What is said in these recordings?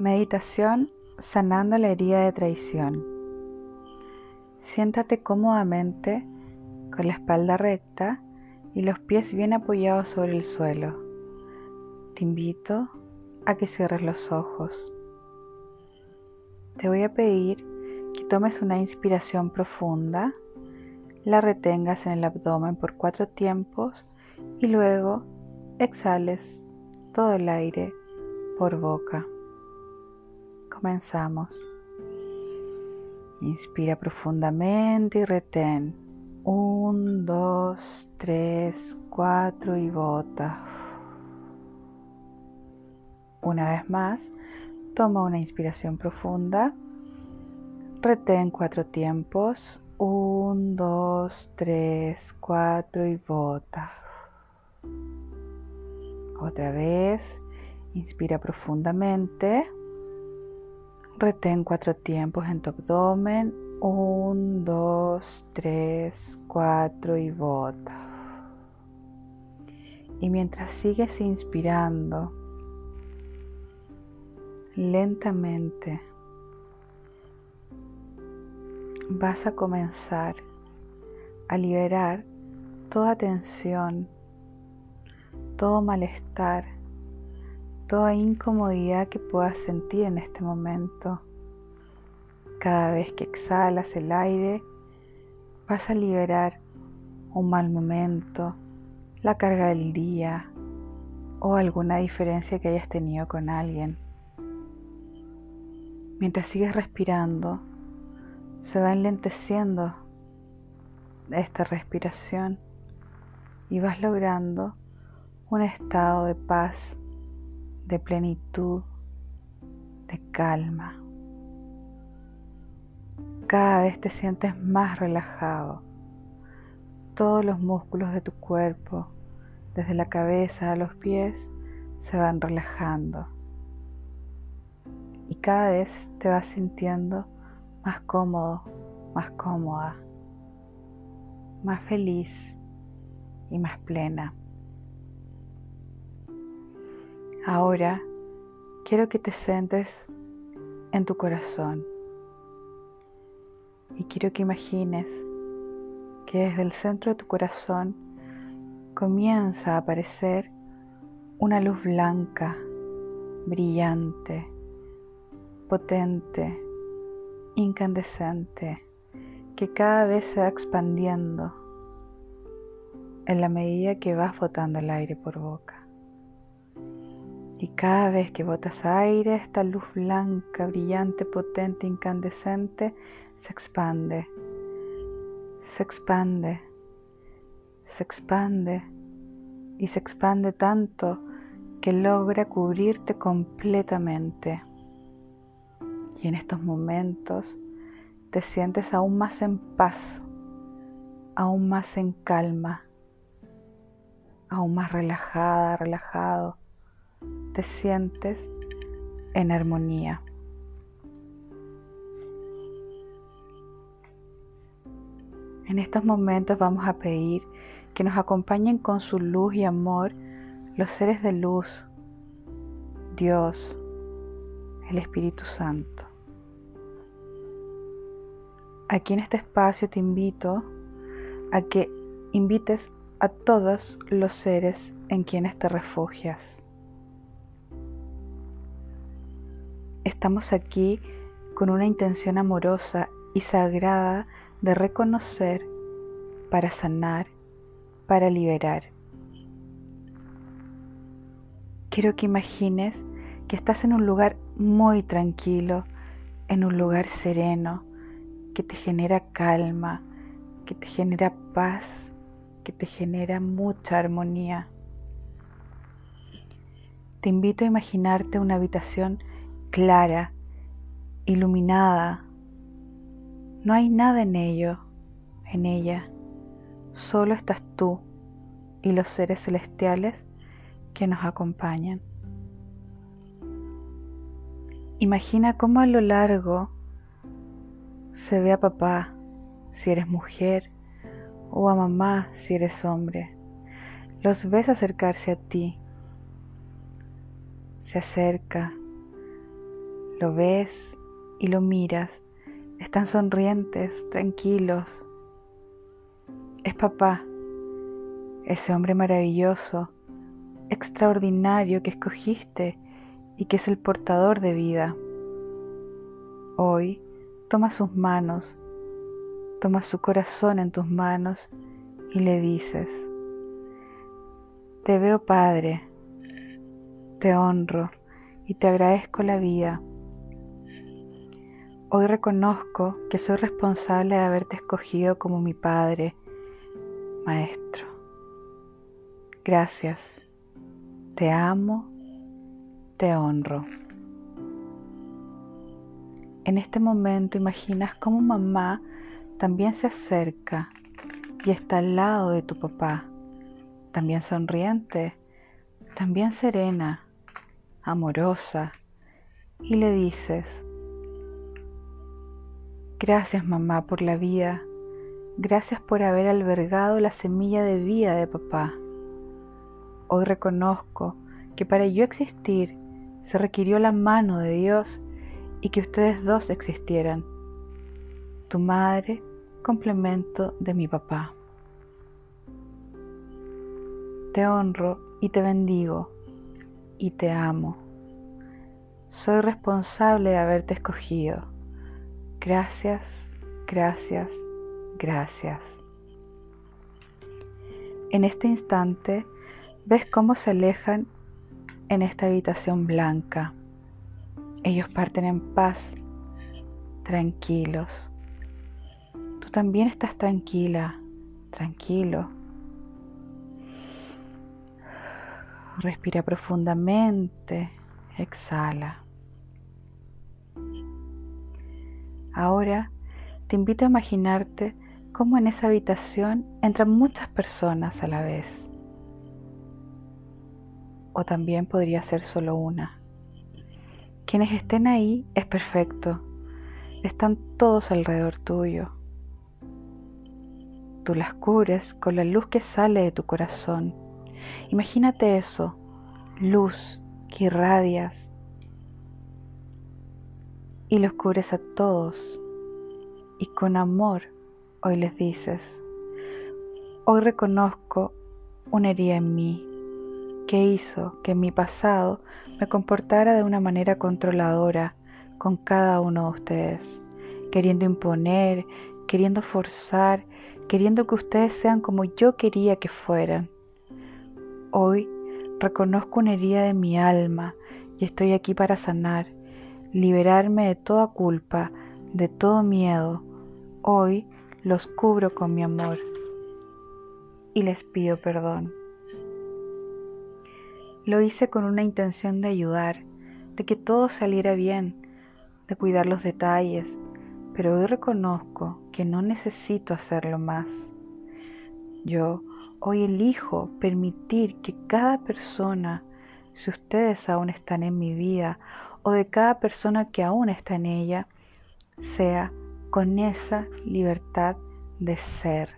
Meditación sanando la herida de traición. Siéntate cómodamente con la espalda recta y los pies bien apoyados sobre el suelo. Te invito a que cierres los ojos. Te voy a pedir que tomes una inspiración profunda, la retengas en el abdomen por cuatro tiempos y luego exhales todo el aire por boca. Comenzamos. Inspira profundamente y retén. Un, dos, tres, cuatro y bota. Una vez más, toma una inspiración profunda. Retén cuatro tiempos. Un, dos, tres, cuatro y bota. Otra vez, inspira profundamente. Retén cuatro tiempos en tu abdomen. Un, dos, tres, cuatro y bota. Y mientras sigues inspirando, lentamente vas a comenzar a liberar toda tensión, todo malestar toda incomodidad que puedas sentir en este momento. Cada vez que exhalas el aire, vas a liberar un mal momento, la carga del día o alguna diferencia que hayas tenido con alguien. Mientras sigues respirando, se va enlenteciendo esta respiración y vas logrando un estado de paz de plenitud, de calma. Cada vez te sientes más relajado. Todos los músculos de tu cuerpo, desde la cabeza a los pies, se van relajando. Y cada vez te vas sintiendo más cómodo, más cómoda, más feliz y más plena. Ahora quiero que te sientes en tu corazón y quiero que imagines que desde el centro de tu corazón comienza a aparecer una luz blanca, brillante, potente, incandescente, que cada vez se va expandiendo en la medida que vas botando el aire por boca. Y cada vez que botas aire, esta luz blanca, brillante, potente, incandescente, se expande, se expande, se expande y se expande tanto que logra cubrirte completamente. Y en estos momentos te sientes aún más en paz, aún más en calma, aún más relajada, relajado te sientes en armonía. En estos momentos vamos a pedir que nos acompañen con su luz y amor los seres de luz, Dios, el Espíritu Santo. Aquí en este espacio te invito a que invites a todos los seres en quienes te refugias. Estamos aquí con una intención amorosa y sagrada de reconocer para sanar, para liberar. Quiero que imagines que estás en un lugar muy tranquilo, en un lugar sereno, que te genera calma, que te genera paz, que te genera mucha armonía. Te invito a imaginarte una habitación clara, iluminada. No hay nada en ello, en ella. Solo estás tú y los seres celestiales que nos acompañan. Imagina cómo a lo largo se ve a papá si eres mujer o a mamá si eres hombre. Los ves acercarse a ti. Se acerca, Lo ves y lo miras. Están sonrientes, tranquilos. Es papá, ese hombre maravilloso, extraordinario que escogiste y que es el portador de vida. Hoy toma sus manos, toma su corazón en tus manos y le dices, te veo Padre, te honro y te agradezco la vida. Hoy reconozco que soy responsable de haberte escogido como mi Padre, Maestro. Gracias, te amo, te honro. En este momento imaginas cómo mamá también se acerca y está al lado de tu papá, también sonriente, también serena, amorosa, y le dices, gracias mamá por la vida, gracias por haber albergado la semilla de vida de papá. Hoy reconozco que para yo existir se requirió la mano de Dios y que ustedes dos existieran. Tu madre, complemento de mi papá. Te honro y te bendigo y te amo. Soy responsable de haberte escogido. Gracias, gracias, gracias. En este instante ves cómo se alejan en esta habitación blanca ellos parten en paz, tranquilos. Tú también estás tranquila, tranquilo. Respira profundamente, exhala. Ahora te invito a imaginarte cómo en esa habitación entran muchas personas a la vez. O también podría ser solo una. Quienes estén ahí es perfecto. Están todos alrededor tuyo. Tú las cubres con la luz que sale de tu corazón. Imagínate eso, luz que irradias y los cubres a todos. Y con amor hoy les dices, hoy reconozco una herida en mí que hizo que en mi pasado me comportara de una manera controladora con cada uno de ustedes, queriendo imponer, queriendo forzar, queriendo que ustedes sean como yo quería que fueran. Hoy reconozco una herida de mi alma y estoy aquí para sanar, liberarme de toda culpa, de todo miedo. Hoy los cubro con mi amor y les pido perdón. Lo hice con una intención de ayudar, de que todo saliera bien, de cuidar los detalles, pero hoy reconozco que no necesito hacerlo más. Yo hoy elijo permitir que cada persona, si ustedes aún están en mi vida, o de cada persona que aún está en ella, sea con esa libertad de ser.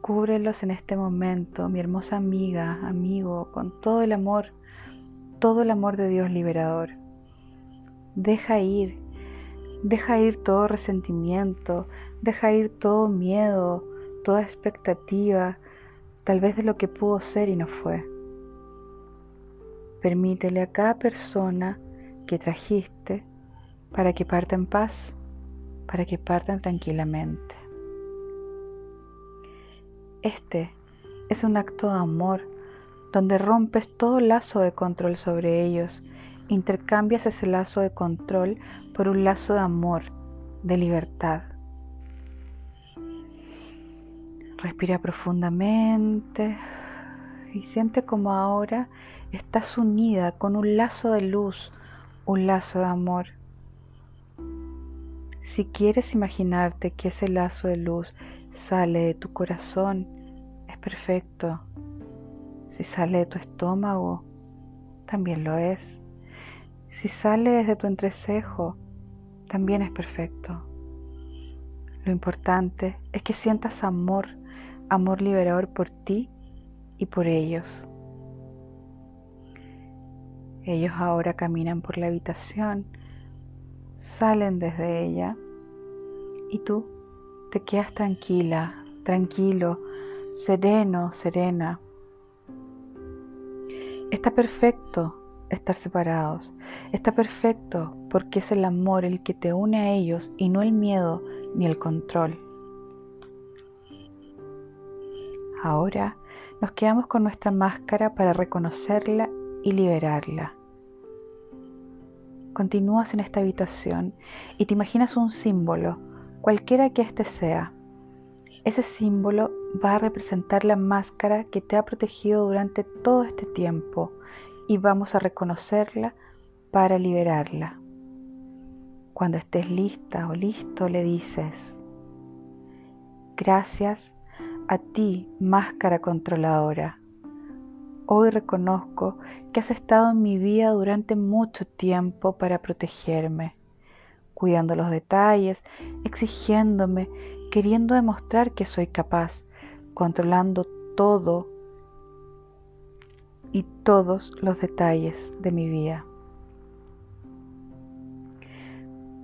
Cúbrelos en este momento, mi hermosa amiga, amigo, con todo el amor, todo el amor de Dios liberador. Deja ir, deja ir todo resentimiento, deja ir todo miedo, toda expectativa, tal vez de lo que pudo ser y no fue. Permítele a cada persona que trajiste para que parta en paz, para que partan tranquilamente. Este es un acto de amor donde rompes todo lazo de control sobre ellos, intercambias ese lazo de control por un lazo de amor, de libertad. Respira profundamente y siente como ahora estás unida con un lazo de luz, un lazo de amor. Si quieres imaginarte que ese lazo de luz sale de tu corazón, es perfecto. Si sale de tu estómago, también lo es. Si sale desde tu entrecejo, también es perfecto. Lo importante es que sientas amor, amor liberador por ti y por ellos. Ellos ahora caminan por la habitación, salen desde ella y tú te quedas tranquila, tranquilo, sereno, serena. Está perfecto estar separados. Está perfecto porque es el amor el que te une a ellos y no el miedo ni el control. Ahora nos quedamos con nuestra máscara para reconocerla y liberarla. Continúas en esta habitación y te imaginas un símbolo, cualquiera que éste sea. Ese símbolo va a representar la máscara que te ha protegido durante todo este tiempo y vamos a reconocerla para liberarla. Cuando estés lista o listo le dices, gracias a ti, máscara controladora. Hoy reconozco que has estado en mi vida durante mucho tiempo para protegerme, cuidando los detalles, exigiéndome, queriendo demostrar que soy capaz, controlando todo y todos los detalles de mi vida.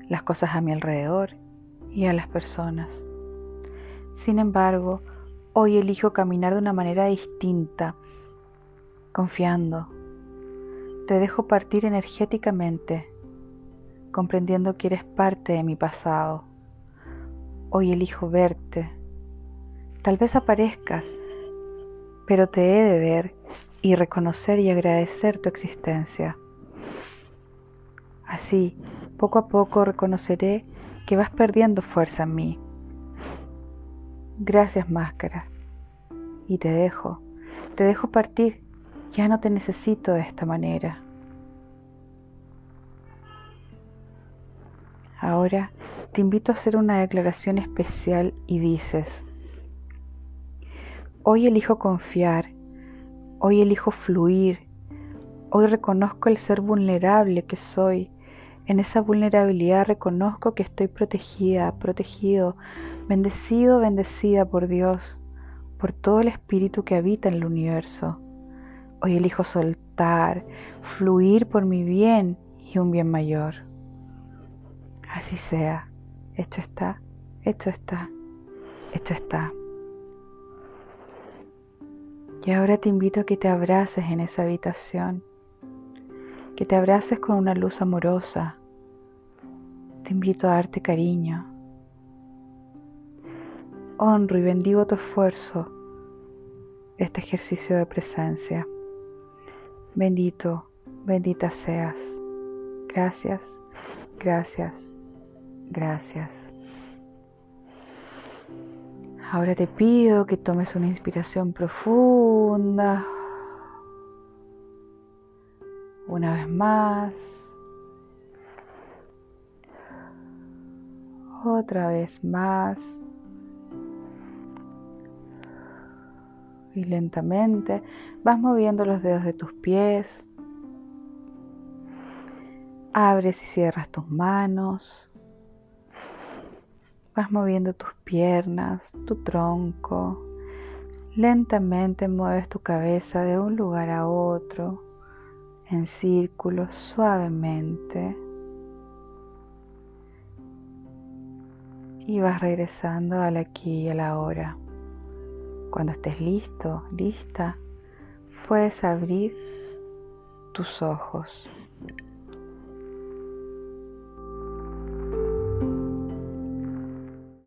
Las cosas a mi alrededor y a las personas. Sin embargo, hoy elijo caminar de una manera distinta, confiando. Te dejo partir energéticamente, comprendiendo que eres parte de mi pasado. Hoy elijo verte. Tal vez aparezcas, pero te he de ver y reconocer y agradecer tu existencia. Así, poco a poco reconoceré que vas perdiendo fuerza en mí. Gracias máscara. Y te dejo, te dejo partir, ya no te necesito de esta manera. Ahora te invito a hacer una declaración especial y dices, hoy elijo confiar Hoy elijo fluir. Hoy reconozco el ser vulnerable que soy. En esa vulnerabilidad reconozco que estoy protegida, protegido, bendecido, bendecida por Dios, por todo el espíritu que habita en el universo. Hoy elijo soltar, fluir por mi bien y un bien mayor. Así sea. Hecho está, hecho está, hecho está. Y ahora te invito a que te abraces en esa habitación, que te abraces con una luz amorosa. Te invito a darte cariño. Honro y bendigo tu esfuerzo, este ejercicio de presencia. Bendito, bendita seas. Gracias, gracias, gracias. Ahora te pido que tomes una inspiración profunda. Una vez más. Otra vez más. Y lentamente vas moviendo los dedos de tus pies. Abres y cierras tus manos. Vas moviendo tus piernas, tu tronco. Lentamente mueves tu cabeza de un lugar a otro, en círculos, suavemente. Y vas regresando al aquí y a la hora. Cuando estés listo, lista, puedes abrir tus ojos.